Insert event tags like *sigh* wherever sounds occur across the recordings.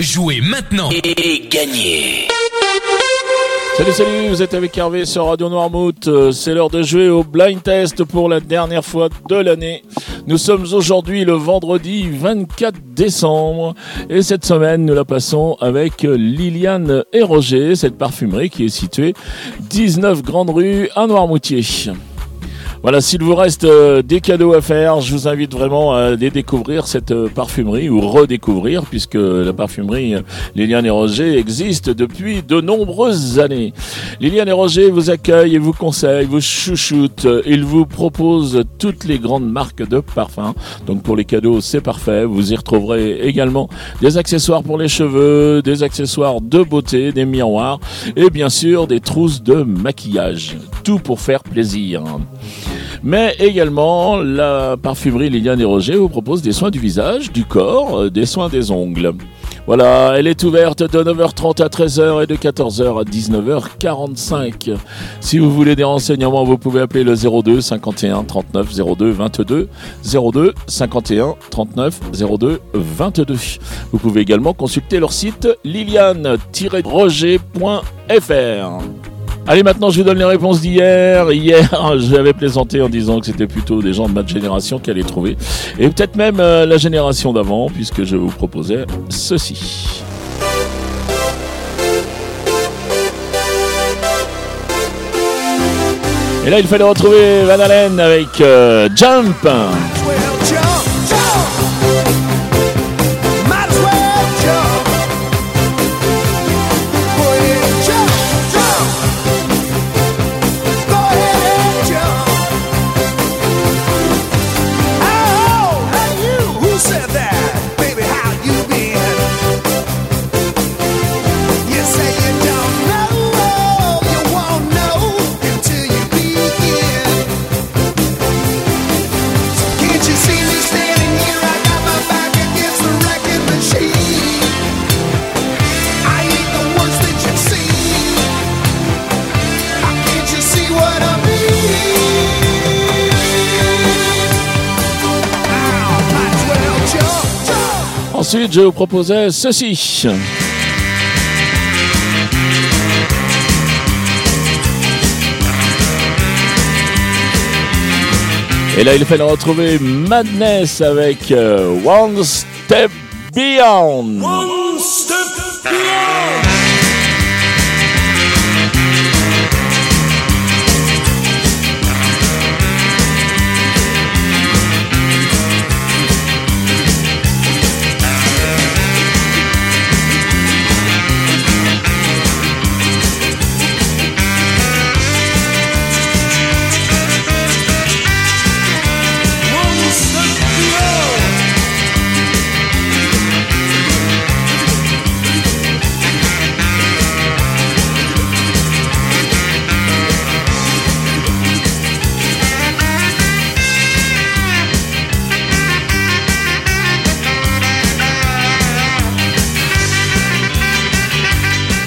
Jouez maintenant et gagnez Salut salut, vous êtes avec Hervé sur Radio Noirmouth. Euh, C'est l'heure de jouer au blind test pour la dernière fois de l'année. Nous sommes aujourd'hui le vendredi 24 décembre et cette semaine nous la passons avec Liliane et Roger, cette parfumerie qui est située 19 Grande Rue à Noirmoutier. Voilà, s'il vous reste euh, des cadeaux à faire, je vous invite vraiment à aller découvrir cette euh, parfumerie ou redécouvrir puisque la parfumerie euh, Liliane et Roger existe depuis de nombreuses années. Liliane et Roger vous accueillent et vous conseillent, vous chouchoutent. Ils vous proposent toutes les grandes marques de parfums. Donc pour les cadeaux, c'est parfait. Vous y retrouverez également des accessoires pour les cheveux, des accessoires de beauté, des miroirs et bien sûr des trousses de maquillage. Tout pour faire plaisir. Mais également, la parfumerie Liliane et Roger vous propose des soins du visage, du corps, euh, des soins des ongles. Voilà, elle est ouverte de 9h30 à 13h et de 14h à 19h45. Si vous voulez des renseignements, vous pouvez appeler le 02 51 39 02 22 02 51 39 02 22. Vous pouvez également consulter leur site liliane-roger.fr. Allez, maintenant, je vous donne les réponses d'hier. Hier, *laughs* j'avais plaisanté en disant que c'était plutôt des gens de ma génération qui allaient trouver. Et peut-être même euh, la génération d'avant, puisque je vous proposais ceci. Et là, il fallait retrouver Van Halen avec euh, jump, Ensuite, je vous proposais ceci. Et là, il fallait retrouver Madness avec euh, Step Beyond. One step beyond.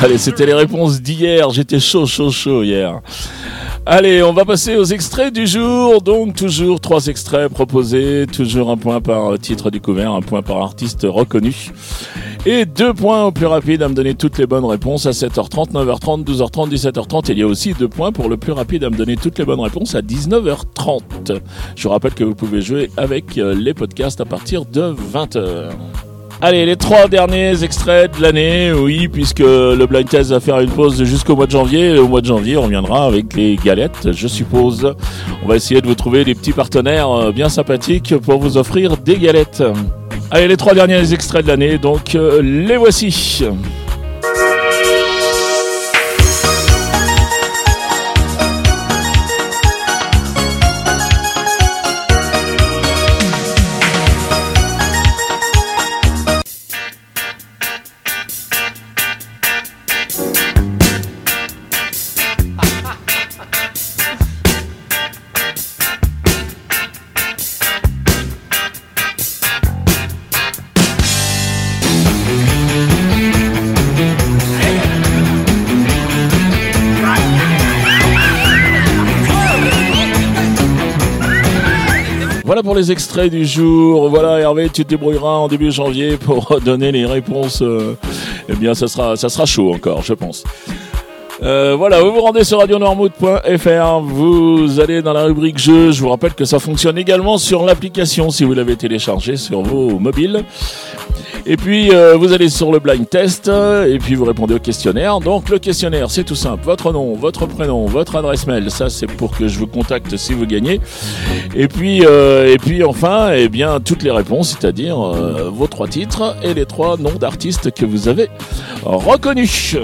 Allez, c'était les réponses d'hier. J'étais chaud, chaud, chaud hier. Allez, on va passer aux extraits du jour. Donc, toujours trois extraits proposés. Toujours un point par titre découvert, un point par artiste reconnu. Et deux points au plus rapide à me donner toutes les bonnes réponses à 7h30, 9h30, 12h30, 17h30. Il y a aussi deux points pour le plus rapide à me donner toutes les bonnes réponses à 19h30. Je vous rappelle que vous pouvez jouer avec les podcasts à partir de 20h. Allez, les trois derniers extraits de l'année, oui, puisque le blind test va faire une pause jusqu'au mois de janvier. Au mois de janvier, on reviendra avec les galettes, je suppose. On va essayer de vous trouver des petits partenaires euh, bien sympathiques pour vous offrir des galettes. Allez, les trois derniers extraits de l'année, donc euh, les voici. Voilà pour les extraits du jour. Voilà, Hervé, tu te débrouilleras en début janvier pour *laughs* donner les réponses. euh, eh bien, ça sera, ça sera chaud encore, je pense. Euh, voilà, vous vous rendez sur radionoirmouth.fr, vous allez dans la rubrique jeux. Je vous rappelle que ça fonctionne également sur l'application si vous l'avez téléchargée sur vos mobiles. Et puis euh, vous allez sur le blind test et puis vous répondez au questionnaire. Donc le questionnaire c'est tout simple, votre nom, votre prénom, votre adresse mail, ça c'est pour que je vous contacte si vous gagnez. Et puis euh, et puis enfin eh bien toutes les réponses, c'est-à-dire euh, vos trois titres et les trois noms d'artistes que vous avez reconnus.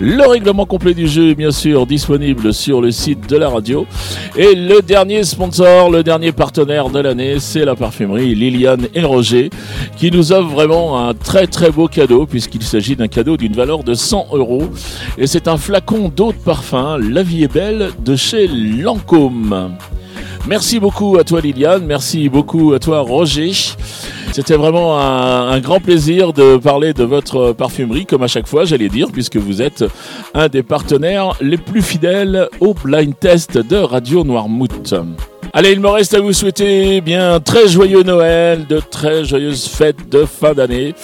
Le règlement complet du jeu bien sûr disponible sur le site de la radio. Et le dernier sponsor, le dernier partenaire de l'année, c'est la parfumerie Liliane et Roger, qui nous offre vraiment un très très beau cadeau, puisqu'il s'agit d'un cadeau d'une valeur de 100 euros. Et c'est un flacon d'eau de parfum, La vie est belle, de chez Lancôme. Merci beaucoup à toi Liliane, merci beaucoup à toi Roger. C'était vraiment un, grand plaisir de parler de votre parfumerie, comme à chaque fois, j'allais dire, puisque vous êtes un des partenaires les plus fidèles au blind test de Radio Noirmouth. Allez, il me reste à vous souhaiter bien très joyeux Noël, de très joyeuses fêtes de fin d'année.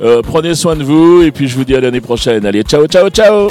Euh, prenez soin de vous et puis je vous dis à l'année prochaine. Allez, ciao, ciao, ciao